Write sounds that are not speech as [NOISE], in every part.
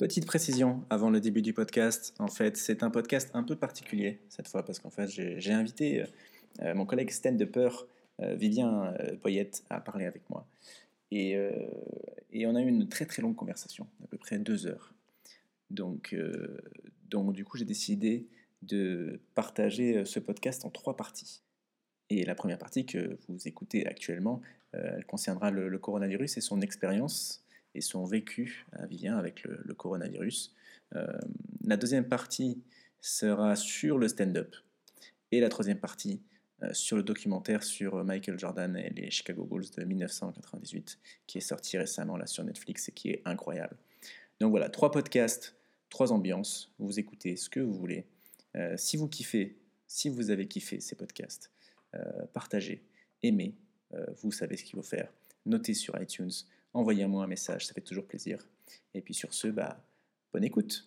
Petite précision avant le début du podcast. En fait, c'est un podcast un peu particulier cette fois parce qu'en fait, j'ai invité euh, mon collègue Sten de Peur, euh, Vivien euh, Poyette, à parler avec moi. Et, et, on a eu une très très longue conversation, d'à peu près deux heures. Donc, donc du coup, j'ai décidé de partager ce podcast en trois parties. Et la première partie que vous écoutez actuellement, elle concernera le coronavirus et son expérience et son vécu à Vivien avec le, coronavirus. Euh, la deuxième partie sera sur le stand-up et la troisième partie euh, sur le documentaire sur Michael Jordan et les Chicago Bulls de 1998 qui est sorti récemment là sur Netflix et qui est incroyable. Donc voilà, trois podcasts, trois ambiances, vous écoutez ce que vous voulez. Euh, si vous kiffez, si vous avez kiffé ces podcasts, partagez, aimez, vous savez ce qu'il faut faire, notez sur iTunes, envoyez-moi un message, ça fait toujours plaisir. Et puis sur ce, bah, bonne écoute.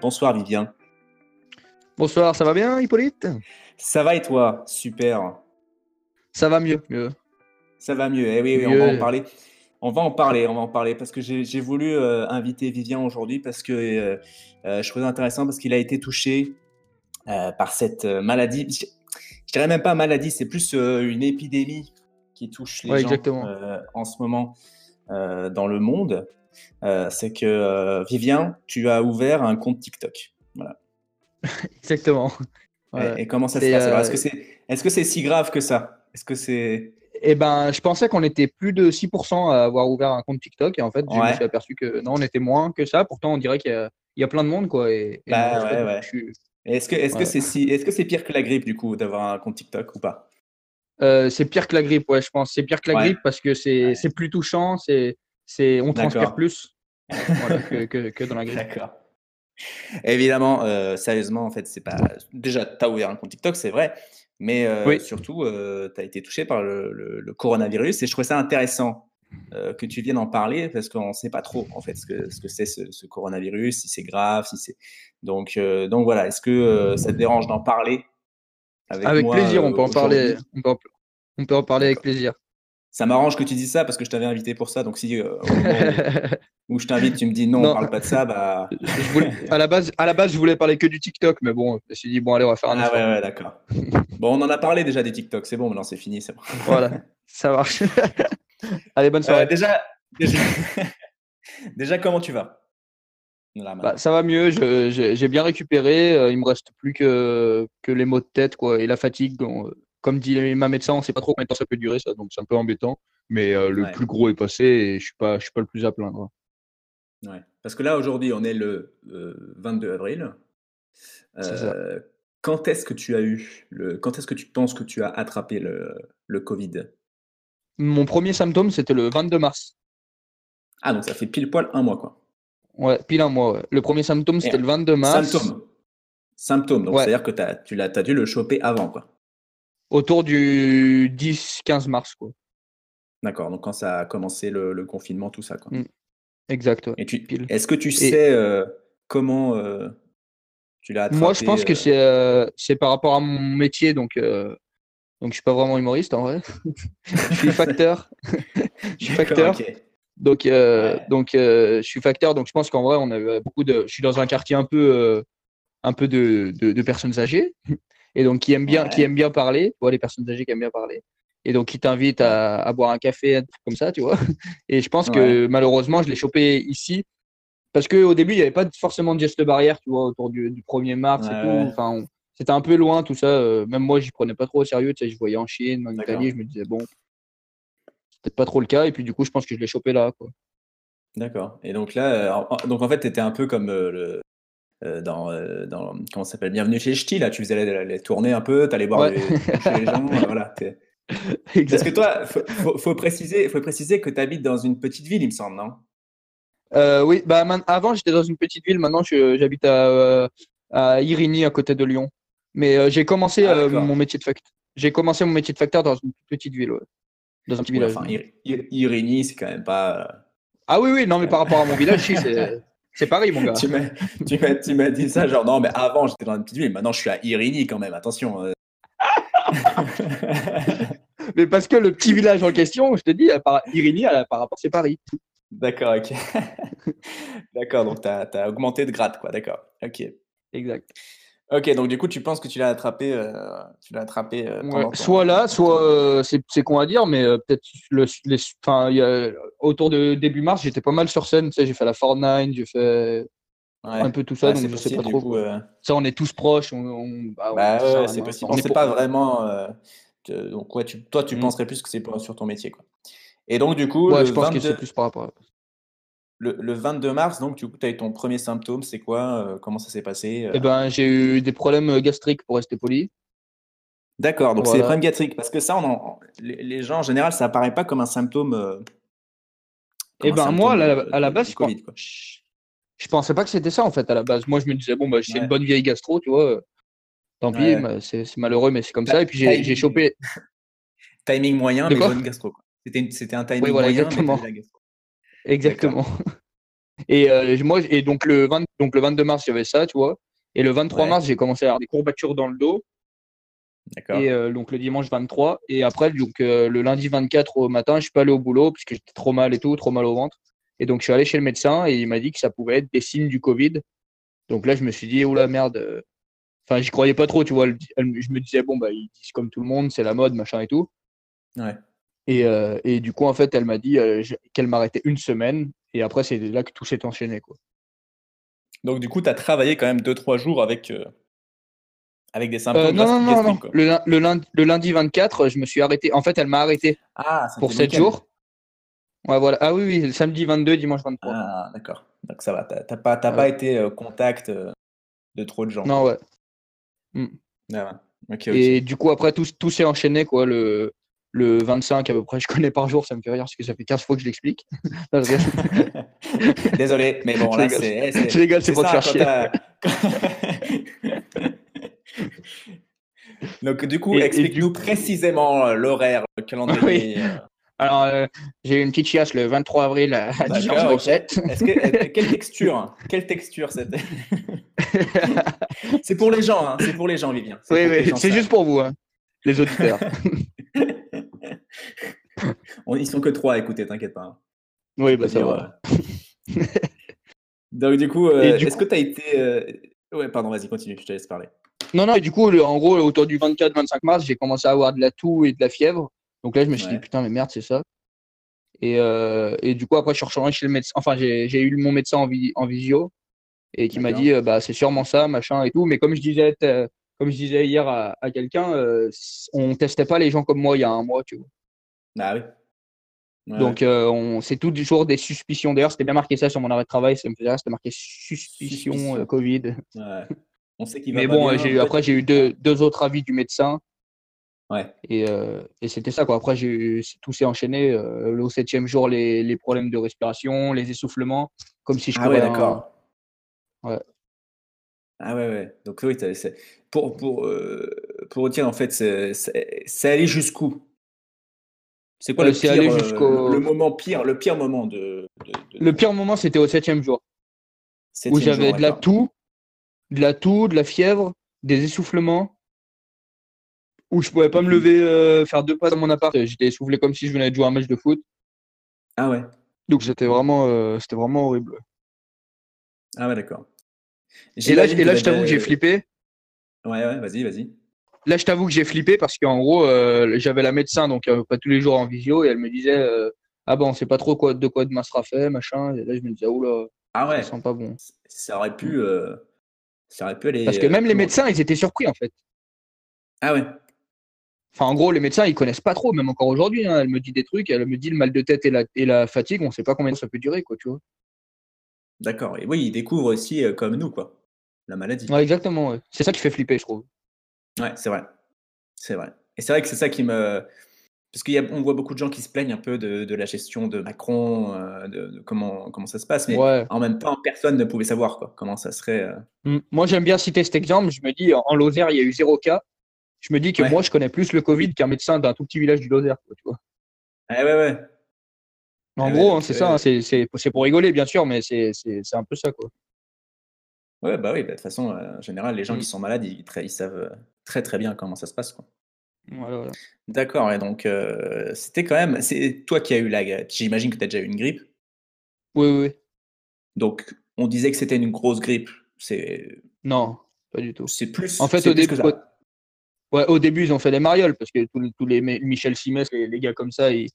Bonsoir Vivien. Bonsoir, ça va bien Hippolyte? Ça va et toi? Super. Ça va mieux, mieux. Ça va mieux, eh oui, oui on va en parler. On va en parler, on va en parler parce que j'ai voulu euh, inviter Vivien aujourd'hui parce que euh, euh, je trouvais intéressant parce qu'il a été touché par cette maladie. Je, ne dirais même pas maladie, c'est plus une épidémie qui touche les gens en ce moment dans le monde. c'est que Vivien, tu as ouvert un compte TikTok. Voilà. [LAUGHS] exactement. Et, comment ça se passe? Est-ce que c'est est -ce c'est si grave que ça? Est-ce que c'est eh ben, je pensais qu'on était plus de 6% à avoir ouvert un compte TikTok et en fait, je me suis aperçu que non, on était moins que ça. Pourtant, on dirait qu'il y, a plein de monde, quoi. Et, bah, Est-ce que est-ce que c'est si, est-ce que c'est pire que la grippe du coup d'avoir un compte TikTok ou pas? Euh, C'est pire que la grippe, ouais, je pense. C'est pire que la grippe parce que c'est plus touchant, c'est c'est on transpire plus [LAUGHS] que, que, dans la grippe. D'accord. Évidemment, euh, sérieusement, en fait, c'est pas. Déjà, tu as ouvert un compte TikTok, c'est vrai, mais euh, surtout, euh, tu as été touché par le, coronavirus et je trouvais ça intéressant euh, que tu viennes en parler parce qu'on ne sait pas trop en fait ce que ce que c'est ce, coronavirus, si c'est grave, si c'est donc donc voilà. Est-ce que ça te dérange d'en parler avec, avec plaisir, on peut en parler. on peut en parler avec plaisir ça m'arrange que tu dises ça parce que je t'avais invité pour ça. Donc si euh, où, je t'invite, tu me dis non, on parle pas de ça, bah. à la base, à la base, je voulais parler que du TikTok, mais bon, je me suis dit bon, allez, on va faire un. Ah ouais, ouais, d'accord. bon, on en a parlé déjà des TikTok, c'est bon, maintenant c'est fini, c'est bon. voilà, ça marche. [LAUGHS] allez, bonne soirée. Euh, déjà, [LAUGHS] déjà, comment tu vas? Bah, ça va mieux, j'ai bien récupéré. Euh, il me reste plus que, que les maux de tête quoi, et la fatigue. Donc, comme dit ma médecin, on ne sait pas trop combien de temps ça peut durer, ça, donc c'est un peu embêtant. Mais euh, le plus gros est passé et je ne suis, pas, le plus à plaindre. Ouais. Parce que là, aujourd'hui, on est le 22 euh, avril. Euh, quand est-ce que tu as eu le, Quand est-ce que tu penses que tu as attrapé le, le Covid? Mon premier symptôme, c'était le 22 mars. Ah, donc ça fait pile poil un mois, quoi. Ouais, pile un mois. Le premier symptôme, c'était le 22 mars. Symptôme. Symptôme. Donc, c'est-à-dire que as, tu as, as dû le choper avant, quoi autour du 10-15 mars. Quoi. D'accord, donc quand ça a commencé le, confinement, tout ça. Quoi. Mmh. Exact. Et tu, est-ce que tu sais euh, comment euh, tu l'as attrapé Moi, je pense que euh? c'est, c'est par rapport à mon métier, donc, donc je suis pas vraiment humoriste en vrai. [LAUGHS] je suis facteur. [LAUGHS] je suis facteur. Donc, donc je suis facteur, donc je pense qu'en vrai, on a beaucoup de. Je suis dans un quartier un peu, un peu de, de personnes âgées et donc qui aiment bien, qui aiment bien parler, tu vois, les personnes âgées qui aiment bien parler, et donc qui t'invitent à, boire un café, comme ça, tu vois. [LAUGHS] Et je pense que malheureusement, je l'ai chopé ici parce qu'au début, il n'y avait pas forcément de geste barrière, tu vois, autour du, 1er mars et tout. Enfin, c'était un peu loin tout ça. Euh, même moi, j'y prenais pas trop au sérieux. Tu sais, je voyais en Chine, en Italie, je me disais bon, c'est peut-être pas trop le cas. Et puis du coup, je pense que je l'ai chopé là, quoi. D'accord. Et donc là, euh, donc en fait, tu étais un peu comme euh, le, euh, dans, euh, dans, comment ça s'appelle Bienvenue chez Ch'ti, là, tu faisais les, tournées un peu, tu allais boire les, chez les gens, euh, [LAUGHS] voilà. Parce que toi, faut, faut, préciser, faut préciser que tu habites dans une petite ville, il me semble, non? Oui, bah, avant j'étais dans une petite ville, maintenant j'habite à, à Irigny, à côté de Lyon. Mais j'ai commencé ah, mon métier de facteur. J'ai commencé mon métier de facteur dans une petite ville, dans un petit village. Irigny, c'est quand même pas. Ah oui, oui, non, mais par rapport à mon village, si, [LAUGHS] c'est. C'est Paris, mon gars. tu m'as dit ça, genre, non, mais avant, j'étais dans une petite ville, maintenant, je suis à Irigny quand même, attention. Euh. [LAUGHS] mais parce que le petit village en question, je te dis, par Irigny, par rapport, c'est Paris. D'accord, ok. [LAUGHS] d'accord, donc tu as, augmenté de grade, quoi, d'accord. Ok. Exact. Ok, donc du coup, tu penses que tu l'as attrapé, euh, tu l'as attrapé euh, Soit là, soit euh, c'est con à dire, mais peut-être le, les, y autour de début mars, j'étais pas mal sur scène. Tu sais, j'ai fait la Fortnite, j'ai fait un peu tout ça, donc je sais pas trop. Ça, on est tous proches. On, bah, bah c'est possible. On sait pas vraiment. donc ouais, tu, toi, tu mm. penserais plus que c'est sur ton métier, quoi. Et donc du coup, ouais, je pense que c'est plus par rapport. À le, 22 mars, donc, tu as eu ton premier symptôme. C'est quoi euh, Comment ça s'est passé euh? Eh ben, j'ai eu des problèmes gastriques, pour rester poli. D'accord, donc c'est des problèmes gastriques. Parce que ça, on les, gens, en général, ça apparaît pas comme un symptôme. Euh, eh ben, moi, à la, base, je, je, pensais pas que c'était ça, en fait, à la base. Moi, je me disais, bon, bah, c'est une bonne vieille gastro, tu vois. Tant pis, c'est malheureux, mais c'est comme ça. Et puis, j'ai chopé. [LAUGHS] timing moyen, mais bonne gastro. C'était un timing moyen, exactement. Mais gastro. Exactement. Et euh, moi, et donc le, 20, donc le 22 mars, j'avais ça, tu vois. Et le 23 mars, j'ai commencé à avoir des courbatures dans le dos. D'accord. Et euh, donc le dimanche 23. Et après, donc, euh, le lundi 24 au matin, je suis pas allé au boulot parce que j'étais trop mal et tout, trop mal au ventre. Et donc je suis allé chez le médecin et il m'a dit que ça pouvait être des signes du Covid. Donc là, je me suis dit, oh la merde. Enfin, j'y croyais pas trop, tu vois. Je me disais, bon, bah, ils disent comme tout le monde, c'est la mode, machin et tout. Ouais. Et, et, du coup, en fait, elle m'a dit qu'elle m'arrêtait une semaine et après, c'est là que tout s'est enchaîné. Quoi. Donc, du coup, tu as travaillé quand même 2-3 jours avec, euh, avec des symptômes. Euh, non, non, non, Le, le, lundi, le, lundi, 24, je me suis arrêté. En fait, elle m'a arrêté ah, pour 7 jours. Ouais, voilà. Ah oui, oui, le samedi 22, dimanche 23. Ah, d'accord. Donc ça va. Tu n'as pas, pas été euh, contact de trop de gens. Non, ouais. Mm. Ah, Et du coup, après, tout, tout s'est enchaîné. Quoi. Le, le 25 à peu près, je connais par jour, ça me fait rire parce que ça fait 15 fois que je l'explique. [LAUGHS] [LAUGHS] Désolé, mais bon, là, c'est. Je rigole, c'est pour te faire chier. [LAUGHS] Donc, du coup, explique-nous précisément euh, l'horaire, le calendrier. Euh. Alors, euh, j'ai eu une petite chiasse le 23 avril à 10h07. quelle texture Quelle texture c'était C'est pour les gens, hein, c'est pour les gens, Vivien. Oui, oui, c'est juste pour vous, hein, les auditeurs. Ils sont que trois à écouter, t'inquiète pas. Hein. Oui, bah ça va. Euh. Donc du coup, euh, est-ce que tu as été... Euh, ouais, pardon, vas-y, continue, je te laisse parler. Non, non, et du coup, en gros, autour du 24-25 mars, j'ai commencé à avoir de la toux et de la fièvre. Donc là, je me suis dit, putain, mais merde, c'est ça. Et, et, du coup, après, je suis retourné chez le médecin. Enfin, j'ai eu mon médecin en, en visio et qui m'a dit, bah, c'est sûrement ça, machin et tout. Mais comme je disais, comme je disais hier à, à quelqu'un, on testait pas les gens comme moi il y a un mois, tu vois. Ah oui. Donc, euh, on, c'est toujours des suspicions. D'ailleurs, c'était bien marqué ça sur mon arrêt de travail. Ça me faisait c'était marqué suspicion, euh, Covid. Ouais. On sait qu'il Mais bon, j'ai, après, j'ai eu deux, deux, autres avis du médecin. Ouais. Et, euh, et c'était ça, quoi. Après, j'ai, tout s'est enchaîné. Au septième jour, les, les, problèmes de respiration, les essoufflements, comme si je Ah ouais, d'accord. Ouais. Ah ouais, ouais. Donc, oui, c'est... pour, pour, pour dire, en fait, c'est, c'est allé jusqu'où? C'est quoi le, pire, euh, le moment pire, le pire moment de, Le pire moment, c'était au septième jour. où j'avais de la toux, de la toux, de la fièvre, des essoufflements, où je pouvais pas me lever, euh, faire deux pas dans mon appart. J'étais essoufflé comme si je venais de jouer un match de foot. Ah ouais. Donc c'était vraiment, euh, c'était vraiment horrible. Ah ouais, d'accord. Et là, et là je t'avoue que j'ai flippé. Ouais, ouais, vas-y, vas-y. Là, je t'avoue que j'ai flippé parce qu'en gros, euh, j'avais la médecin, donc euh, pas tous les jours en visio, et elle me disait euh, Ah bon, on sait pas trop quoi, de quoi demain sera fait, machin. Et là, je me disais Oula, ah ouais. ça sent pas bon. Ça aurait pu, ça aurait pu aller. Parce que même les médecins, ils étaient surpris en fait. Ah ouais. Enfin, en gros, les médecins, ils connaissent pas trop, même encore aujourd'hui. Hein. elle me dit des trucs, elle me dit le mal de tête et la, et la fatigue, on sait pas combien ça peut durer, quoi, tu vois. D'accord. Et oui, ils découvrent aussi, comme nous, quoi, la maladie. Ouais, exactement. Ouais. C'est ça qui fait flipper, je trouve. Ouais, c'est vrai. C'est vrai. Et c'est vrai que c'est ça qui me. Parce qu'on voit beaucoup de gens qui se plaignent un peu de, de la gestion de Macron, euh, de, comment, comment ça se passe, mais en même temps, personne ne pouvait savoir quoi, comment ça serait. Euh. Mmh. Moi, j'aime bien citer cet exemple. Je me dis, en Lozère, il y a eu zéro cas. Je me dis que moi, je connais plus le Covid qu'un médecin d'un tout petit village du Lozère. tu vois. Ouais, ouais, ouais. En gros, hein, c'est ça, hein, c'est pour rigoler, bien sûr, mais c'est un peu ça, quoi. Ouais, bah oui, bah, de toute façon, en général, les gens qui mmh. sont malades, ils, ils, savent très très bien comment ça se passe, quoi. Voilà, D'accord, et donc c'était quand même. C'est toi qui as eu la. J'imagine que tu as déjà eu une grippe? Oui, oui. Donc, on disait que c'était une grosse grippe. C'est. Non, pas du tout. C'est plus. En fait, au début, ouais, au début, ils ont fait des marioles parce que tous, les Michel Simès, les, les, gars comme ça, ils,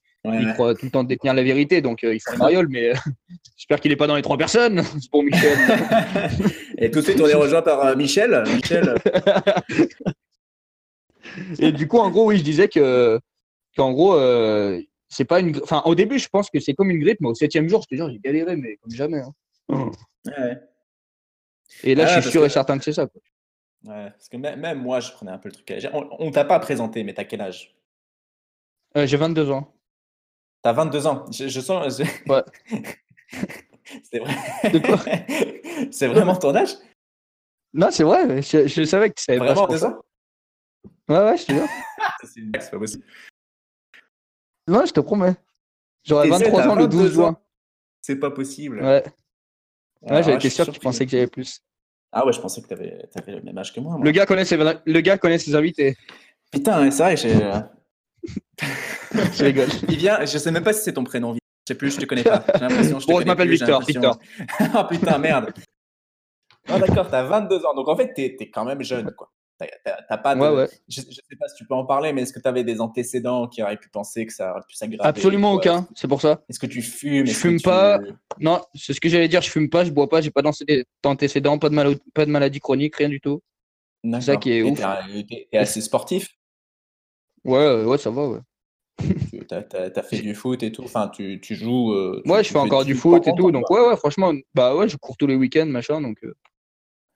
croient tout le temps détenir la vérité, donc ils font des marioles. Mais [LAUGHS] j'espère qu'il n'est pas dans les trois personnes. [LAUGHS] C'est pour Michel. [LAUGHS] et tout de suite, on est rejoint par Michel. Michel. Et du coup, en gros, oui, je disais que qu'en gros, euh, c'est pas une. Enfin, au début, je pense que c'est comme une grippe, mais au septième jour, je te j'ai galéré, mais comme jamais. Hein. Ouais. Et là, je suis sûr et certain que c'est ça. Quoi. Ouais, parce que même, moi, je prenais un peu le truc. On, on t'a pas présenté, mais t'as quel âge? Euh, J'ai 22 ans. T'as 22 ans. Je, sens. [LAUGHS] Ouais. [LAUGHS] c'est vrai. De quoi? [LAUGHS] C'est vraiment ton âge? Non, c'est vrai. Je, je, savais que tu savais vraiment pas. ça Ouais, ouais, je te jure. c'est pas possible. Non, je te promets. J'aurai 23 ans le 12 juin. C'est pas possible. Ouais. Ouais, j'avais été sûr que tu pensais que j'avais plus. Ah ouais, je pensais que tu avais, avais, le même âge que moi. Le, gars connaît ses, le gars connaît ses invités. Putain, c'est vrai, j'ai. [LAUGHS] je rigole. Il vient, je sais même pas si c'est ton prénom. Je sais plus, je te connais pas. J'ai [LAUGHS] l'impression. Bon, je m'appelle Victor. Victor. oh [LAUGHS] putain, merde. Ah d'accord, t'as 22 ans. Donc en fait, t'es es quand même jeune, quoi. T'as pas de... Je, ne sais pas si tu peux en parler, mais est-ce que tu avais des antécédents qui auraient pu penser que ça aurait pu s'aggraver Absolument aucun, c'est pour ça. Est-ce que tu fumes Je fume pas. Non, c'est ce que j'allais dire. Je fume pas, je bois pas, j'ai pas d'antécédents, pas de mal... pas de maladie chronique, rien du tout. C'est ça qui est ouf. T'es assez sportif? Ouais, ouais, ça va, ouais. tu as, fait du foot et tout. Enfin, tu, tu joues. Euh, ouais, je fais encore du foot et tout. Donc ouais, ouais, franchement, bah ouais, je cours tous les week-ends, machin. Donc. Euh.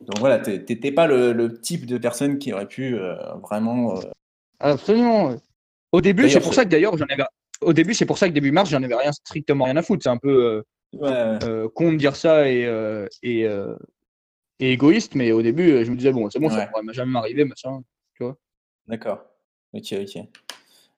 Donc voilà, t'étais pas le, type de personne qui aurait pu euh, vraiment. Euh, Absolument. Au début, c'est pour ça que d'ailleurs, j'en avais. Au début, c'est pour ça que début mars, j'en avais rien strictement rien à foutre. C'est un peu euh, con de dire ça et, et, égoïste, mais au début, je me disais bon, c'est bon, ça pourrait jamais m'arriver, machin, tu vois. D'accord. Ok, ok.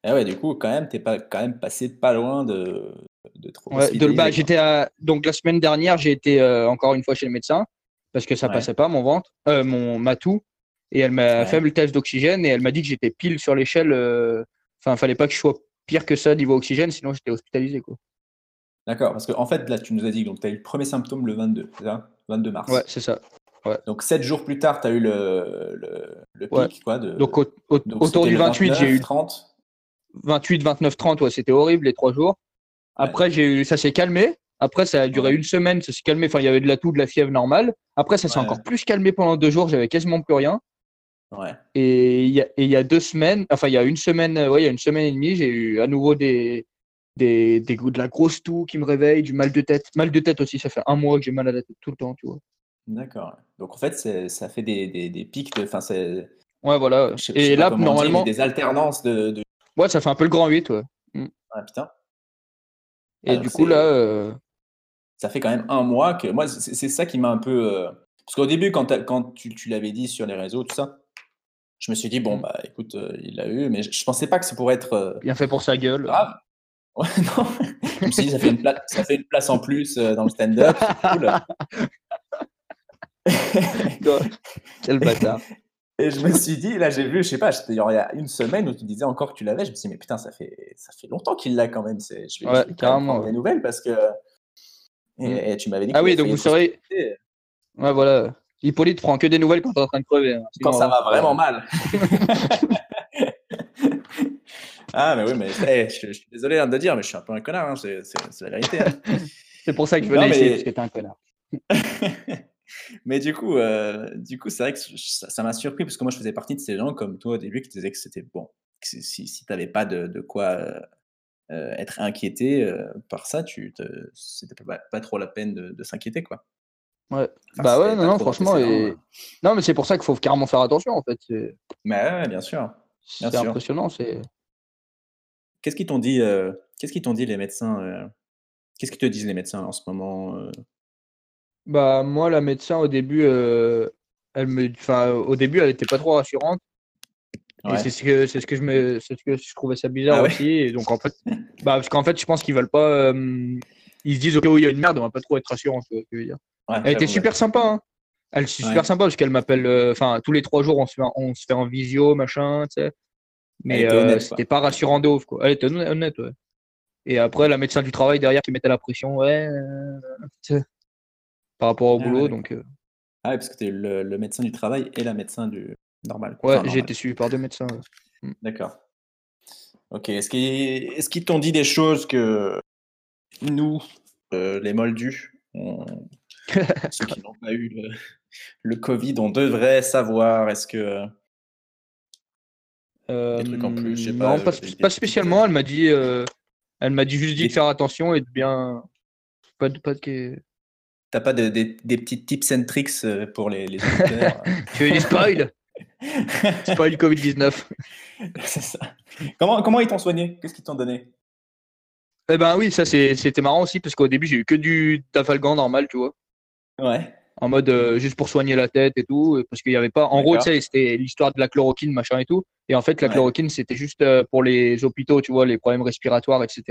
Et ouais, du coup, quand même, t'es pas quand même passé pas loin de de trop. Ouais, de, bah, j'étais donc la semaine dernière, j'ai été encore une fois chez le médecin parce que ça passait pas mon ventre, euh, mon matou, et elle m'a fait le test d'oxygène et elle m'a dit que j'étais pile sur l'échelle. Euh, enfin, il fallait pas que je sois pire que ça niveau oxygène, sinon j'étais hospitalisé quoi. D'accord, parce qu'en en fait là tu nous as dit que tu as eu le premier symptôme le 22, c'est ça? 22 mars. Ouais, c'est ça. Ouais. Donc 7 jours plus tard, tu as eu le, le, le pic quoi de... Donc, autour du 28, j'ai eu 30 28 29 30 ouais, c'était horrible les 3 jours. Après j'ai eu ça s'est calmé. Après, ça a duré une semaine, ça s'est calmé. Enfin, il y avait de la toux, de la fièvre normale. Après, ça s'est encore plus calmé pendant deux jours. J'avais quasiment plus rien. Ouais. Et il y, a, deux semaines, enfin, il y a une semaine, ouais, il y a une semaine et demie, j'ai eu à nouveau des, des, des, de la grosse toux qui me réveille, du mal de tête. Mal de tête aussi, ça fait un mois que j'ai mal à la tête tout le temps, tu vois. D'accord. Donc, en fait, ça fait des, des, des pics de. Enfin, c'est. Ouais, voilà. et là, normalement. des alternances de, Ouais, ça fait un peu le grand 8, ouais. Mm. Ah, putain. Et du coup, là, euh, ça fait quand même un mois que. Moi, c'est ça qui m'a un peu. Euh, parce qu'au début, quand, quand tu, tu l'avais dit sur les réseaux, tout ça, je me suis dit, bon, mmh. bah écoute, euh, il l'a eu, mais je, ne pensais pas que ça pourrait être. Euh, Bien fait pour sa gueule. Grave. [LAUGHS] Ouais, non. je me suis dit, ça fait une, place, ça fait une place en plus dans le stand-up. cool. [LAUGHS] Quel bâtard. [LAUGHS] Et je me suis dit, là, j'ai vu, je sais pas, il y a une semaine où tu disais encore que tu l'avais. Je me suis dit, mais putain, ça fait, ça fait longtemps qu'il l'a quand même. Je vais, ouais, carrément. des nouvelles parce que Mm. Et, tu m'avais dit Ah oui, donc vous serez. Ouais, voilà. Hippolyte prend que des nouvelles quand t'es en train de crever. Hein. Quand ça va vraiment mal. [LAUGHS] ah, mais oui, mais je, suis désolé hein, de dire, mais je suis un peu un connard. Hein, c'est la vérité. [LAUGHS] c'est pour ça que je venais ici, parce que t'es un connard. [LAUGHS] mais du coup, euh, du coup, c'est vrai que ça m'a surpris parce que moi, je faisais partie de ces gens comme toi au début qui disaient que c'était bon. si, si tu n'avais pas de, de quoi euh, être inquiété euh, par ça, tu c'était pas, pas, trop la peine de, s'inquiéter, quoi. Ouais. bah ouais, non, non franchement. Et... Non, mais c'est pour ça qu'il faut carrément faire attention, en fait. Mais ouais, bien sûr. C'est impressionnant. C'est. Qu'est-ce qu'ils t'ont dit euh... Qu'est-ce qu'ils t'ont dit les médecins Qu'est-ce qu'ils te disent les médecins en ce moment? Bah moi, la médecin au début, elle me, enfin au début, elle était pas trop rassurante. Et c'est ce que c'est ce que je me ce que je trouvais ça bizarre Ah ouais aussi. Et donc en fait, bah parce qu'en fait, je pense qu'ils veulent pas. euh, ils se disent ok, oui, il y a une merde, on va pas trop être rassurant. Tu veux dire. Ouais, Elle était super sympa. Hein. Elle est super sympa parce qu'elle m'appelle. euh, Enfin, tous les trois jours, on se fait en- on se fait en visio, machin, tu sais. Mais euh, c'était pas rassurant de ouf, quoi. Elle était honnête, ouais. Et après, la médecin du travail derrière qui mettait la pression, ouais, euh, par rapport au Ah, boulot. donc, Ah parce que tu es le, le médecin du travail et la médecin du normal. quoi. ouais, Enfin, j'ai été suivi par deux médecins. ouais. D'accord. Ok. Est-ce qu'ils est t'ont dit des choses que nous, euh, les moldus, on- [LAUGHS] ceux qui n'ont pas eu le, le Covid, on devrait savoir? Est-ce que. Euh, trucs en plus, je sais pas, non, pas, des- des pas spécialement. Elle m'a dit, euh, elle m'a dit juste dit Des- de faire attention et de bien. Pas de pas de. T'as pas de- des- des petits tips and tricks euh, pour les, les auditeurs? [LAUGHS] Tu veux du spoil? Spoil Covid-19. [LAUGHS] C'est ça. Comment, comment ils t'ont soigné? Qu'est-ce qu'ils t'ont donné? Eh ben oui, ça c'est- c'était marrant aussi parce qu'au début j'ai eu que du tafalgan normal, tu vois, Ouais. en mode euh, juste pour soigner la tête et tout, et parce qu'il y avait pas. En gros, tu sais, c'était l'histoire de la chloroquine, machin et tout. Et en fait, la Ouais. chloroquine c'était juste euh, pour les hôpitaux, tu vois, les problèmes respiratoires, etc.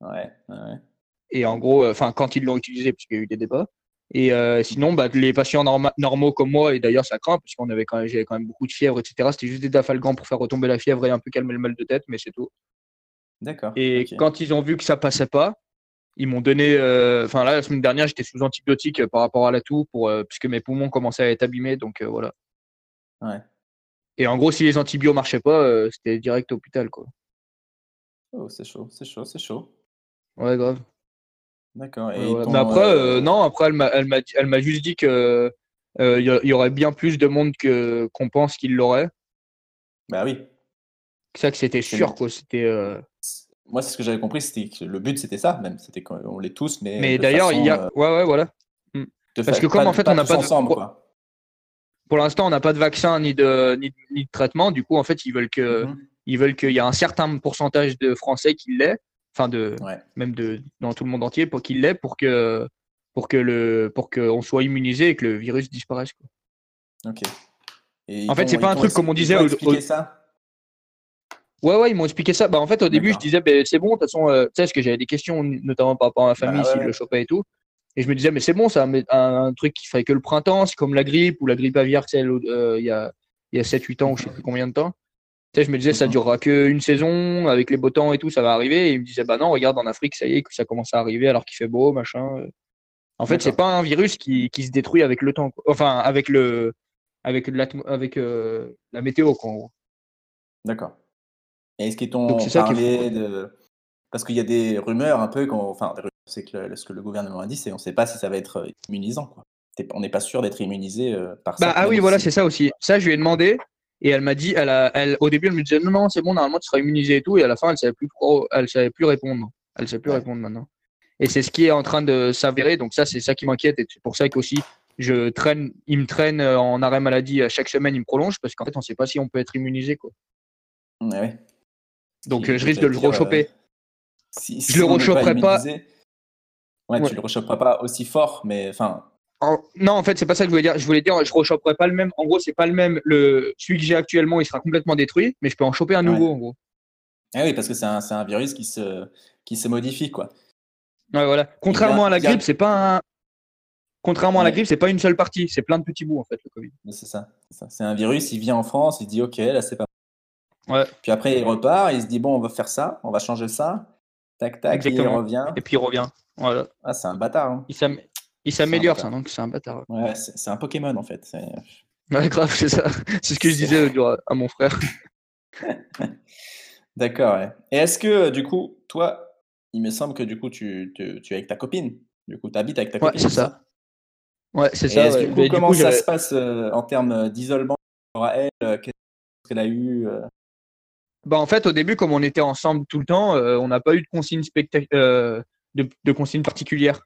Ouais. ouais. Et en gros, euh, enfin quand ils l'ont utilisé, parce qu'il y a eu des débats. Et euh, sinon, bah, les patients norma- normaux comme moi, et d'ailleurs ça craint, parce qu'on avait quand même, j'avais quand même beaucoup de fièvre, etc. C'était juste des tafalgans pour faire retomber la fièvre et un peu calmer le mal de tête, mais c'est tout. D'accord. Et quand ils ont vu que ça passait pas, ils m'ont donné. euh, Enfin là, la semaine dernière, j'étais sous antibiotiques euh, par rapport à la toux, pour euh, puisque mes poumons commençaient à être abîmés, donc voilà. Ouais. Et en gros, si les antibiotiques marchaient pas, c'était direct à l'hôpital, quoi. Oh, c'est chaud, c'est chaud, c'est chaud. Ouais, grave. D'accord. Et Ouais, Mais après, euh, euh, non, après, elle m'a, juste dit que euh, il y, il y aurait bien plus de monde que qu'on pense qu'il l'aurait. Bah oui. Que ça, que c'était C'est- sûr, quoi. C'était. euh, Moi, c'est ce que j'avais compris, c'était que le but, c'était ça, même. C'était qu'on les tous, mais. Mais d'ailleurs, il y a. euh, Ouais, ouais, voilà. de parce que comme, pas- en fait, on n'a pas de- ensemble, quoi. Pour l'instant, on n'a pas de vaccin ni de ni, de- ni de traitement. Du coup, en fait, ils veulent que Mhm. ils veulent qu'il y ait un certain pourcentage de Français qui l'ait, enfin de Ouais. même de dans tout le monde entier pour qu'il l'ait pour que pour que le pour qu'on soit immunisé et que le virus disparaisse. Quoi. Ok. Et En fait, c'est pas un truc comme on disait au- au- ça? Ouais, ouais, ils m'ont expliqué ça. Bah, en fait, au début, je disais, ben, c'est bon, de toute façon, euh, tu sais, parce que j'avais des questions, notamment par rapport à ma famille, Bah, s'ils ouais. le chopaient et tout. Et je me disais, mais c'est bon, ça, mais un, un truc qui ferait que le printemps, c'est comme la grippe ou la grippe aviaire, l'autre, euh, il y a, y a 7-8 ans ou je sais plus combien de temps. Tu sais, je me disais, ça durera qu'une saison, avec les beaux temps et tout, ça va arriver. Et ils me disaient, bah non, regarde, en Afrique, ça y est, que ça commence à arriver alors qu'il fait beau, machin. En fait, c'est pas un virus qui, qui se détruit avec le temps, quoi. Enfin, avec le, avec avec euh, la météo, quoi, en gros. D'accord. Et est-ce qu'ils t'ont parlé de. Parce qu'il y a des rumeurs un peu, enfin, c'est que ce que le gouvernement a dit, c'est on ne sait pas si ça va être euh, immunisant. Quoi. On n'est pas sûr d'être immunisé euh, par ça. Bah, ah oui, voilà, c'est ça aussi. Ça, je lui ai demandé et elle m'a dit, elle a, elle, au début, elle me disait non, non, c'est bon, normalement, tu seras immunisé et tout. Et à la fin, elle savait plus, trop- elle savait plus répondre. Elle savait plus Ouais. répondre maintenant. Et c'est ce qui est en train de s'avérer. Donc ça, c'est ça qui m'inquiète et c'est pour ça qu'aussi, je traîne, il me traîne euh, en arrêt maladie à chaque semaine, il me prolonge parce qu'en fait, on sait pas si on peut être immunisé, quoi. Ouais. Donc, euh, je risque de le rechoper. euh, si, Je le rechoperai pas. immunisé- Ouais, Ouais. tu le rechoperas pas aussi fort, mais enfin. En- Non, en fait, c'est pas ça que je voulais dire. Je voulais dire, je rechoperai pas le même. En gros, c'est pas le même. Le celui que j'ai actuellement, il sera complètement détruit, mais je peux en choper un Ouais. nouveau, en gros. Ah oui, parce que c'est un, un virus qui se, qui se modifie, quoi. Ouais, voilà. Contrairement à la grippe, c'est pas un... Contrairement à la grippe, c'est pas une seule partie, c'est plein de petits bouts en fait le Covid. C'est ça, c'est un virus, il vient en France, il dit ok, là c'est pas. Ouais. Puis après il repart, il se dit bon, on va faire ça, on va changer ça. Tac tac, et il Exactement. revient. Et puis il revient. Voilà. Ah, c'est un bâtard. hein. Il il s'améliore ça, donc c'est un bâtard. Ouais, c'est un Pokémon en fait. C'est- Ouais, grave, c'est ça. [LAUGHS] C'est ce que je disais jour [LAUGHS] à- mon frère. [LAUGHS] D'accord. ouais. Et est-ce que du coup, toi, il me semble que du coup tu, tu, tu es avec ta copine. Du coup, tu habites avec ta Ouais, copine. c'est ça. Ouais, c'est ça. ouais. du coup, du comment coup, ça se passe euh, en termes d'isolement à elle euh, Qu'est-ce qu'elle a eu euh, Bah, en fait, au début, comme on était ensemble tout le temps, euh, on n'a pas eu de spectac- euh, de, de consignes particulières.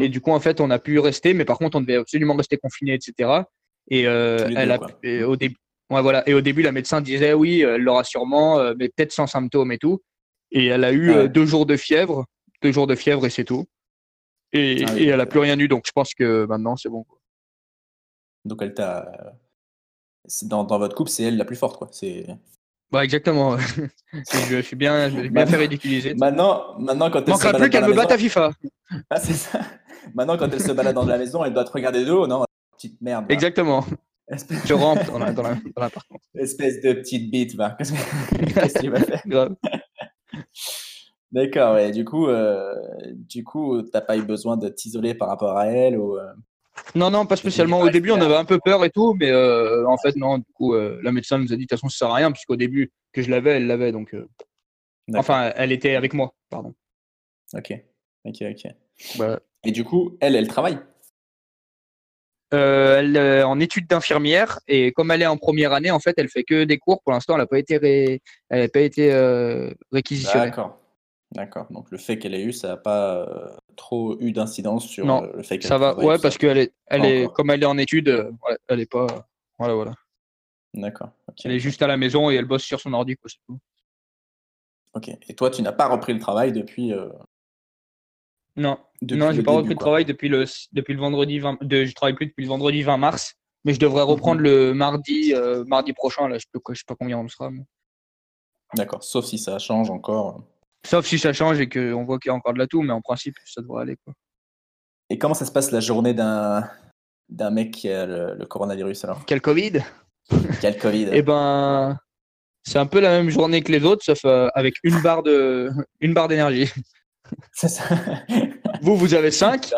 Et du coup, en fait, on a pu rester, mais par contre, on devait absolument rester confiné, etc. Et euh, elle deux, a, et au début, ouais, voilà. Et au début, la médecin disait oui, euh, elle l'aura sûrement, euh, mais peut-être sans symptômes et tout. Et elle a eu ouais. deux jours de fièvre, deux jours de fièvre et c'est tout. Et, Ah oui, et elle a plus rien eu, donc je pense que maintenant c'est bon. Donc elle t'a dans, dans, votre couple, c'est elle la plus forte, quoi. C'est. Bah exactement. [LAUGHS] je, suis bien, je bien fait ridiculiser. Maintenant, maintenant quand elle Manquera plus qu'elle me batte à FIFA. [LAUGHS] Ah, c'est ça. Maintenant, quand elle se balade dans la maison, elle doit te regarder de haut, non? Petite merde. Exactement. Je rentre dans l'appartement. Espèce de petite bite, va. Qu'est-ce que [LAUGHS] tu vas faire? D'accord, ouais. Du coup, euh, du coup, t'as pas eu besoin de t'isoler par rapport à elle ou euh, Non, non, pas spécialement. Au début, on avait un peu peur et tout, mais euh, en fait, non. Du coup, euh, la médecin nous a dit de toute façon, ça sert à rien, puisqu'au début que je l'avais, elle l'avait, donc. Enfin, elle était avec moi, pardon. Ok, ok, ok. Et du coup, elle, elle travaille? Euh, elle est en études d'infirmière et comme elle est en première année, en fait, elle fait que des cours. Pour l'instant, elle n'a pas été, elle pas été euh, réquisitionnée. D'accord. D'accord. Donc le fait qu'elle ait eu, ça n'a pas euh, trop eu d'incidence sur le fait qu'elle ça va. Ouais, parce qu'elle est, elle est, comme elle est en études, elle est pas. Voilà, voilà. D'accord. Elle est juste à la maison et elle bosse sur son ordi, quoi, tout. Ok. Et toi, tu n'as pas repris le travail depuis non, non, j'ai pas repris le travail depuis le, depuis le vendredi 20, de, je travaille plus depuis le vendredi 20 mars, mais je devrais reprendre mhm. le mardi, euh, mardi prochain, là, je ne sais pas combien on sera. D'accord, sauf si ça change encore. Sauf si ça change et qu'on voit qu'il y a encore de la toux, mais en principe, ça devrait aller. Quoi. Et comment ça se passe la journée d'un, d'un mec qui a le, coronavirus alors? Quel Covid? Quel Covid? [LAUGHS] Eh ben, c'est un peu la même journée que les autres, sauf euh, avec une barre, de, une barre d'énergie. [LAUGHS] [LAUGHS] vous, vous avez 5.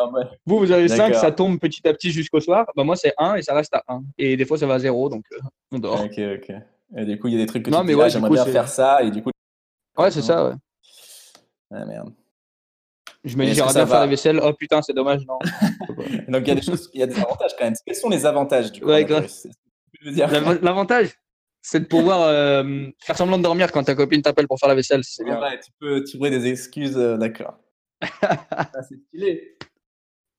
Vous, vous avez 5, ça tombe petit à petit jusqu'au soir. Bah, moi, c'est 1 et ça reste à 1. Et des fois, ça va à 0, donc euh, on dort. Ok, ok. Et du coup, il y a des trucs que non, tu mais dis, ouais, j'aimerais bien faire ça. Et du coup... Ouais, c'est ça, ouais. Ah merde. Je me dis, j'aimerais bien faire la vaisselle. Oh putain, c'est dommage, non. [LAUGHS] donc, il y a des choses, il y a des avantages quand même. Quels sont les avantages du coup Ouais, L'avantage, c'est de pouvoir euh, faire semblant de dormir quand ta copine t'appelle pour faire la vaisselle. C'est bien. Ouais, tu peux trouver des excuses, euh, d'accord. [LAUGHS] Ah, c'est stylé.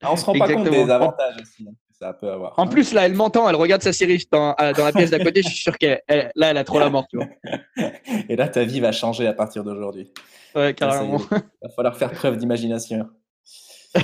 Ah, on se rend pas compte des avantages aussi. Ça peut avoir. En plus, là, elle m'entend, elle regarde sa série dans, dans la pièce d'à côté. je suis sûr qu'elle, là, elle a trop la mort, tu vois. [LAUGHS] Et là, ta vie va changer à partir d'aujourd'hui. Ouais, carrément. Il va falloir faire preuve d'imagination. [LAUGHS]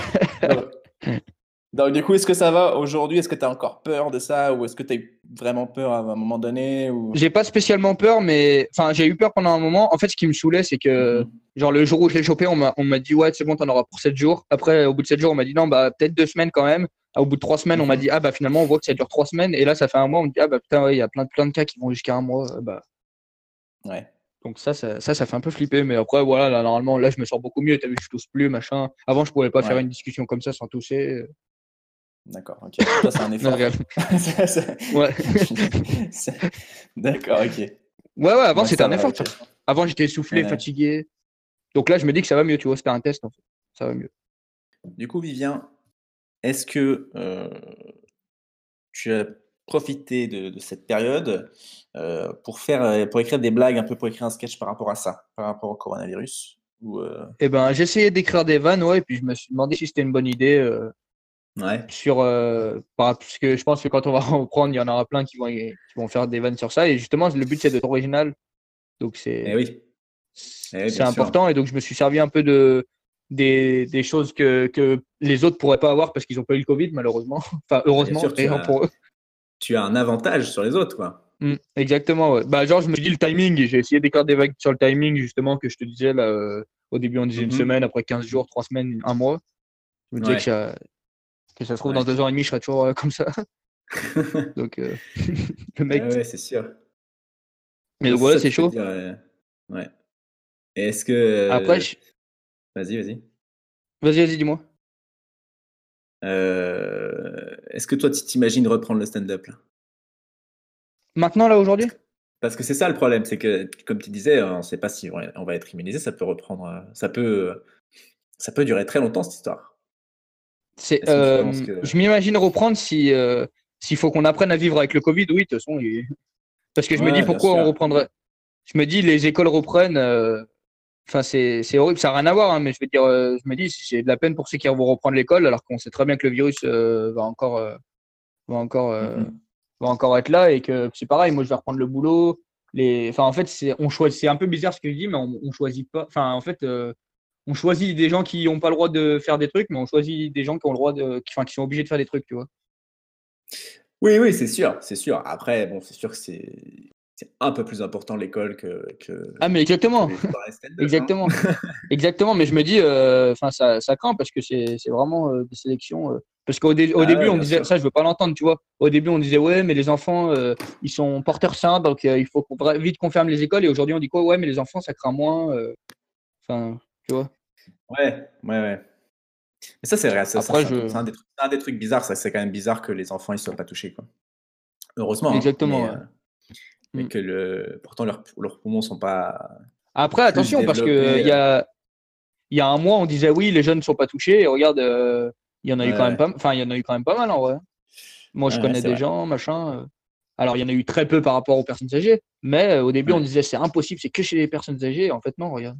Donc, du coup, est-ce que ça va aujourd'hui? Est-ce que tu as encore peur de ça? Ou est-ce que tu as eu vraiment peur à un moment donné? Ou... J'ai pas spécialement peur, mais enfin, j'ai eu peur pendant un moment. En fait, ce qui me saoulait, c'est que, mhm. genre, le jour où je l'ai chopé, on m'a dit, ouais, c'est bon, t'en auras pour 7 jours. Après, au bout de 7 jours, on m'a dit, non, bah, peut-être 2 semaines quand même. Au bout de 3 semaines, on m'a mhm. dit, ah, bah, finalement, on voit que ça dure 3 semaines. Et là, ça fait un mois, on me dit, ah, bah, putain, ouais, il y a plein, plein de cas qui vont jusqu'à un mois. Bah. Ouais. Donc ça, ça, ça, fait un peu flipper. Mais après, voilà, là, normalement, là, je me sens beaucoup mieux. T'as vu, je tousse plus, machin. Avant, je pouvais pas faire une discussion comme ça sans tousser. D'accord, ok. Ça, c'est un [LAUGHS] effort. [LAUGHS] ouais. D'accord, ok. Ouais, ouais, avant, c'était un effort. Avant, j'étais essoufflé, fatigué. Donc là, je me dis que ça va mieux, tu vois. C'était un test, en fait. Ça va mieux. Du coup, Vivien, est-ce que euh, tu as profité de, cette période euh, pour, faire, pour écrire des blagues, un peu pour écrire un sketch par rapport à ça, par rapport au coronavirus ou euh... Eh ben, j'ai essayé d'écrire des vannes, ouais, et puis je me suis demandé si c'était une bonne idée. Ouais. Sur, parce que je pense que quand on va [LAUGHS] reprendre, il y en aura plein qui vont, qui vont faire des vannes sur ça. Et justement, le but, c'est d'être original. Donc, c'est eh oui. Eh c'est important. Et donc, je me suis servi un peu de, des, des choses que, que les autres pourraient pas avoir parce qu'ils n'ont pas eu le Covid, malheureusement. [LAUGHS] Enfin, heureusement, sûr, tu, as, pour eux. tu as un avantage sur les autres, quoi. Mmh, exactement, ouais. Bah, genre, je me dis le timing. J'ai essayé d'écrire des vagues sur le timing, justement, que je te disais là, euh, au début, on disait une mmh semaine, après 15 jours, 3 semaines, un mois. Je me disais que que ça se trouve, dans deux heures et demie, je serai toujours euh, [LAUGHS] comme ça. [LAUGHS] donc, euh, le mec. Ouais, c'est sûr. Mais donc, voilà, c'est chaud. ouais. Est-ce que. Après, Vas-y, vas-y. Vas-y, vas-y, dis-moi. Euh... Est-ce que toi, tu t'imagines reprendre le stand-up là? Maintenant, là, aujourd'hui? Parce que c'est ça le problème, c'est que, comme tu disais, on ne sait pas si on va être immunisé, ça peut reprendre. Ça peut, ça peut durer très longtemps, cette histoire. C'est, euh, Je m'imagine reprendre si euh, s'il faut qu'on apprenne à vivre avec le Covid. Oui, de toute façon, parce que je me dis pourquoi on reprendrait. Je me dis les écoles reprennent. Euh, enfin, c'est, horrible, ça n'a rien à voir, hein, mais je veux dire, je me dis j'ai de la peine pour ceux qui vont reprendre l'école, alors qu'on sait très bien que le virus va encore va encore va encore être là et que c'est pareil. Moi, je vais reprendre le boulot. Les, enfin, en fait, c'est on choisit. C'est un peu bizarre ce que je dis, mais on, on choisit pas. Enfin, en fait on choisit des gens qui n'ont pas le droit de faire des trucs, mais on choisit des gens qui ont le droit de, qui, enfin, qui sont obligés de faire des trucs, tu vois. Oui, oui, c'est sûr, c'est sûr. Après, bon, c'est sûr que c'est un peu plus important l'école que, que, Ah, mais exactement. hein. exactement. [LAUGHS] exactement. Mais je me dis, euh, enfin, ça, ça craint parce que c'est vraiment euh, des sélections. euh, parce qu'au dé- Ah début, ouais, on disait, sûr. ça, je veux pas l'entendre, tu vois. Au début, on disait, ouais, mais les enfants, ils sont porteurs sains, donc il faut vite qu'on ferme les écoles. Et aujourd'hui, on dit quoi? Ouais, mais les enfants, ça craint moins. Enfin, tu vois. Ouais, ouais, ouais. Mais ça, c'est vrai. c'est un, je- c'est un des trucs, c'est un des trucs bizarres. Ça, c'est quand même bizarre que les enfants ils soient pas touchés, quoi. Heureusement. hein, Exactement, mais, ouais. Euh, mais Mm. que le, pourtant leurs, leurs poumons sont pas. Après, attention, parce que développé, il y a, il y a un mois, on disait oui, les jeunes ne sont pas touchés. Et regarde, euh, il y en a eu Ouais, quand même pas, enfin, il y en a eu quand même pas mal en vrai. Moi, je Ouais, connais des vrai. gens, machin. euh. Alors, il y en a eu très peu par rapport aux personnes âgées, mais euh, au début, Ouais. on disait c'est impossible, c'est que chez les personnes âgées. En fait, non, regarde.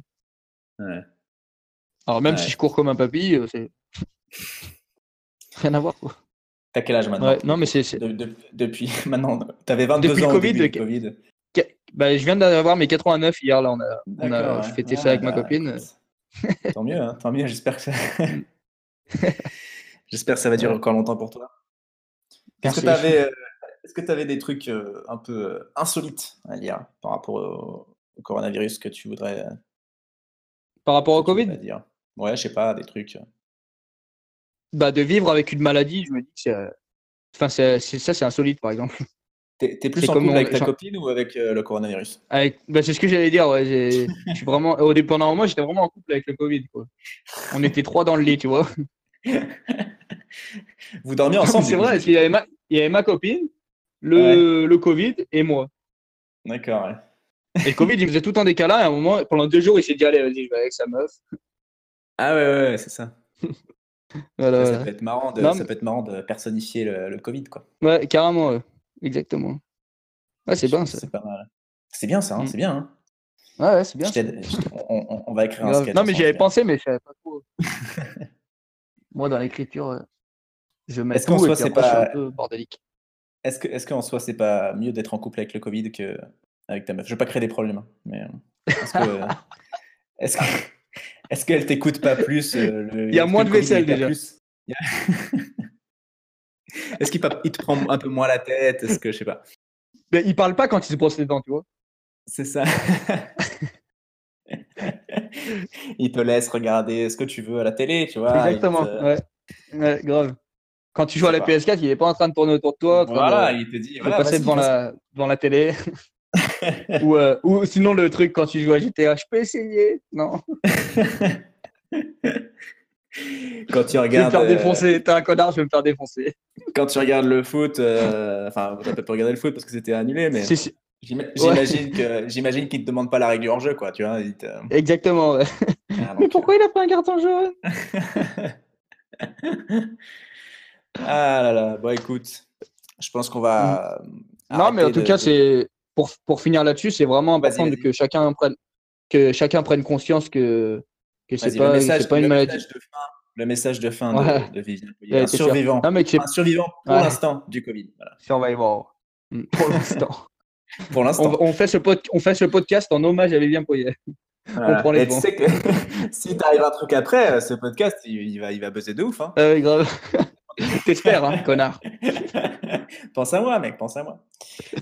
Ouais. Alors, même si je cours comme un papy, euh, c'est [LAUGHS] rien à voir. Quoi. T'as quel âge maintenant Ouais, non, mais c'est, c'est- De- de- Depuis [LAUGHS] maintenant, t'avais 22 Depuis le ans au Covid, début Covid. bah, je viens d'avoir mes 89 hier. Là, on a, on a D'accord, ouais. fêté Ah, ça avec ma bah, copine. écoute. tant mieux, hein, tant mieux. J'espère que ça... [LAUGHS] j'espère que ça va durer encore longtemps pour toi. Est-ce que tu avais, avais des trucs euh, un peu euh, insolites à dire par rapport au, au coronavirus que tu voudrais, euh, Par rapport au Covid, dire? Ouais, je sais pas, des trucs. Bah, de vivre avec une maladie, je me dis que c'est, euh, enfin, c'est, ça, c'est insolite, par exemple. T'es t'es plus en couple avec ta genre- copine ou avec euh, le coronavirus? Avec- bah, c'est ce que j'allais dire. Ouais, j'ai- [LAUGHS] je suis vraiment, au début, pendant un moment, j'étais vraiment en couple avec le Covid. Quoi. On était trois dans le lit, tu vois. [LAUGHS] Vous dormiez ensemble [LAUGHS] c'est vrai, qu'il y avait ma, il y avait ma copine, le, le Covid et moi. D'accord, ouais. Et le Covid, il faisait tout câlins. Et à un moment, pendant deux jours, il s'est dit, allez, vas-y, je vais avec sa meuf. Ah ouais, ouais, ouais, c'est ça. Voilà, Ça, peut être marrant de, Non, ça mais- peut être marrant de personnifier le, le Covid, quoi. Ouais, carrément, exactement. Ouais, c'est Je bien ça. C'est pas mal. C'est bien ça, hein, Mm. c'est bien. hein. Ouais, ouais, c'est bien. On, on- on va écrire un sketch. Non, mais j'y avais c'est pensé, mais je savais pas trop. [LAUGHS] Moi, dans l'écriture, euh, je mets Est-ce qu'en soi, c'est pas- un peu bordélique. Est-ce que, est-ce qu'en soi, c'est pas mieux d'être en couple avec le Covid que avec ta meuf? Je veux pas créer des problèmes, hein, mais euh, est-ce que, [LAUGHS] est-ce que, est-ce qu'elle t'écoute pas plus euh, le- Il y a moins de vaisselle, déjà. plus? [LAUGHS] Est-ce qu'il te prend un peu moins la tête? Est-ce que je sais pas Mais il parle pas quand il se brosse les dents, tu vois. C'est ça. [LAUGHS] il te laisse regarder ce que tu veux à la télé, tu vois. Exactement, te- ouais. Ouais, grave. Quand tu joues à la sais pas. PS4, il est pas en train de tourner autour de toi, en train Voilà, de, il te dit. de Voilà, passer vas-y, devant la, devant la télé. Ou, euh, ou sinon, le truc quand tu joues à GTA, je peux essayer Non. [LAUGHS] Quand tu Je vais me regardes, faire euh, défoncer. T'es un connard, je vais me faire défoncer. quand tu regardes le foot, euh, enfin, t'as peut-être pas regardé le foot parce que c'était annulé, mais c'est- j'ima- j'imagine que j'imagine qu'ils te demandent pas la règle du hors-jeu, quoi. Tu vois. te- Exactement, ouais. Ah, Mais pourquoi il a pris un carton jaune? [LAUGHS] Ah là là. Bon, écoute, je pense qu'on va. Non, mais en tout de- cas, c'est pour, pour finir là-dessus, c'est vraiment important que chacun prenne que chacun prenne conscience que que c'est pas le message, c'est pas une maladie. message de fin, le message de fin Ouais. de, de Vivien. Ouais, Un survivant. Non, mais Un survivant pour Ouais. l'instant du Covid. Voilà. survivor. Mm, Pour l'instant. [LAUGHS] Pour l'instant. on, on fait ce pod- on fait ce podcast en hommage à Vivien Poyet. [LAUGHS] Voilà. prend les Et tu sais que [LAUGHS] si t'arrive un truc après, euh, ce podcast, il, il va, il va buzzer de ouf. Hein. Ah oui, grave. [LAUGHS] T'espères, hein, connard. [LAUGHS] pense à moi, mec, pense à moi.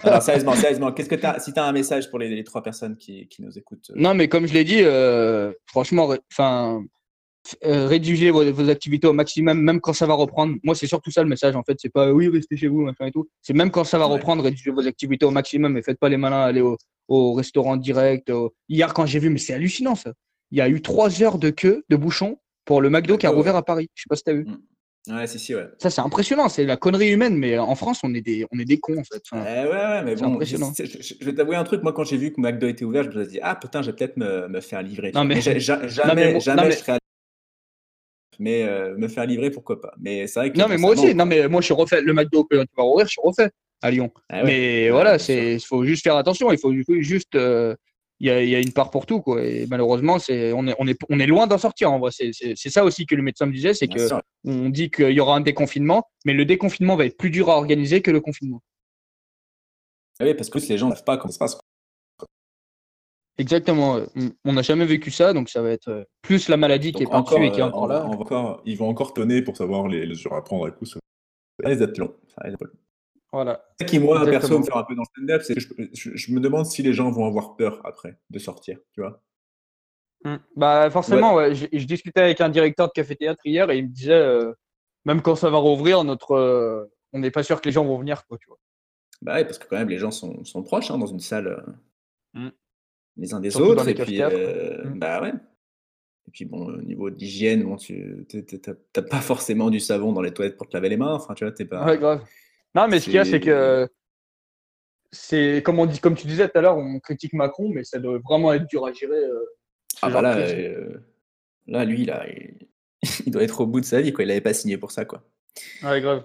Alors, sérieusement, sérieusement, qu'est-ce que t'as, si tu as un message pour les, les trois personnes qui, qui nous écoutent euh, Non, mais comme je l'ai dit, euh, franchement, enfin, euh, rédigez vos, vos activités au maximum, même quand ça va reprendre. Moi, c'est surtout ça le message, en fait. C'est pas oui, restez chez vous, machin et tout. C'est même quand ça va Ouais. reprendre, rédigez vos activités au maximum et faites pas les malins, allez au, au restaurant direct. au- Hier, quand j'ai vu, mais c'est hallucinant ça. Il y a eu trois heures de queue, de bouchon pour le McDo qui a rouvert à Paris. Je sais pas si t'as vu. Ouais, si, si, ouais. Ça, c'est impressionnant. C'est la connerie humaine, mais en France, on est des, on est des cons, en fait. Enfin, Eh ouais, ouais, mais bon, impressionnant. je, je- je vais t'avouer un truc. Moi, quand j'ai vu que McDo était ouvert, je me suis dit, ah putain, je vais peut-être me, me faire livrer. Non, mais- Non, jamais, mais jamais non, mais- je serais Mais euh, me faire livrer, pourquoi pas. Mais c'est vrai que. Non, mais moi aussi. Non, mais moi, je suis refait. Le McDo que tu vas rouvrir, je suis refait à Lyon. Ah ouais. Mais Ouais, voilà, c'est, il faut juste faire attention. Il faut ju- juste, euh, il y, a, il y a une part pour tout, quoi. Et malheureusement, c'est, on est, on est, on est loin d'en sortir. En vrai, c'est, c'est, c'est ça aussi que le médecin me disait, c'est que on dit qu'il y aura un déconfinement, mais le déconfinement va être plus dur à organiser que le confinement. Ah oui, parce que les gens ne savent pas comment ça se passe. Exactement. on- n'a jamais vécu ça, donc ça va être euh, plus la maladie qui est Donc par-dessus et qui est euh, encore là. on va- Encore, ils vont encore tonner pour savoir les, les heures à prendre à coup. ça- Ça risque d'être long. Ça risque d'être long. Voilà. Ce qui, moi, perso, me un peu dans le stand-up, c'est que je, me demande si les gens vont avoir peur après de sortir, tu vois. Mmh. Bah, forcément, ouais. je, discutais avec un directeur de café-théâtre hier et il me disait, euh, même quand ça va rouvrir, notre, euh, on n'est pas sûr que les gens vont venir, quoi, tu vois. Bah ouais, parce que quand même, les gens sont, sont proches hein, dans une salle, euh, mmh. les uns des autres. et puis, mmh. bah ouais. Et puis bon, au niveau d'hygiène, bon, tu n'as pas forcément du savon dans les toilettes pour te laver les mains. Enfin, tu vois, t'es pas. Ouais, grave. Non, mais ce qu'il y a, c'est que c'est comme on dit, comme tu disais tout à l'heure, on critique Macron, mais ça doit vraiment être dur à gérer. Euh, ah bah là, euh, là, lui, là, [LAUGHS] il... doit être au bout de sa vie, quoi. Il n'avait pas signé pour ça, quoi. Ouais, grave.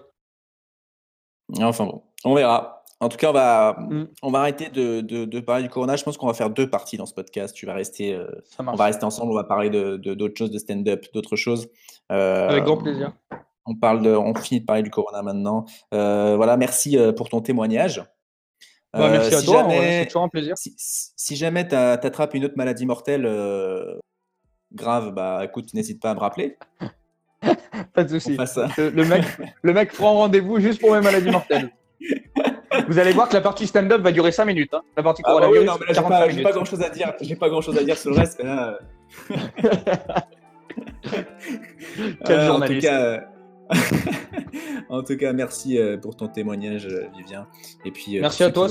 Enfin bon, on verra. En tout cas, on va, mm. on va arrêter de, de, parler du Corona. Je pense qu'on va faire deux parties dans ce podcast. Tu vas rester, euh, on va rester ensemble. On va parler de d'autres choses, de stand-up, d'autres choses. Avec grand plaisir. On, parle de, on finit de parler du Corona maintenant. Euh, voilà, merci euh, pour ton témoignage. Bah, merci euh, à toi, c'est toujours un plaisir. Si, jamais tu attrapes une autre maladie mortelle grave, bah écoute, n'hésite pas à me rappeler. [LAUGHS] pas de souci. Le, mec, le mec prend rendez-vous juste pour mes maladies mortelles. [LAUGHS] Vous allez voir que la partie stand-up va durer 5 minutes. Hein. La partie ah bah oui, non, mais là, j'ai pas, grand chose à dire. J'ai pas grand chose à dire sur le reste. [LAUGHS] Quel journaliste. En tout cas, [LAUGHS] en tout cas, merci euh, pour ton témoignage, euh, Vivien. Et puis, euh, merci à toi.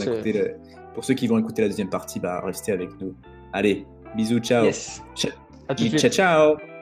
pour ceux qui vont écouter la deuxième partie, bah, restez avec nous. Allez, bisous, ciao. Yes. ciao, ciao.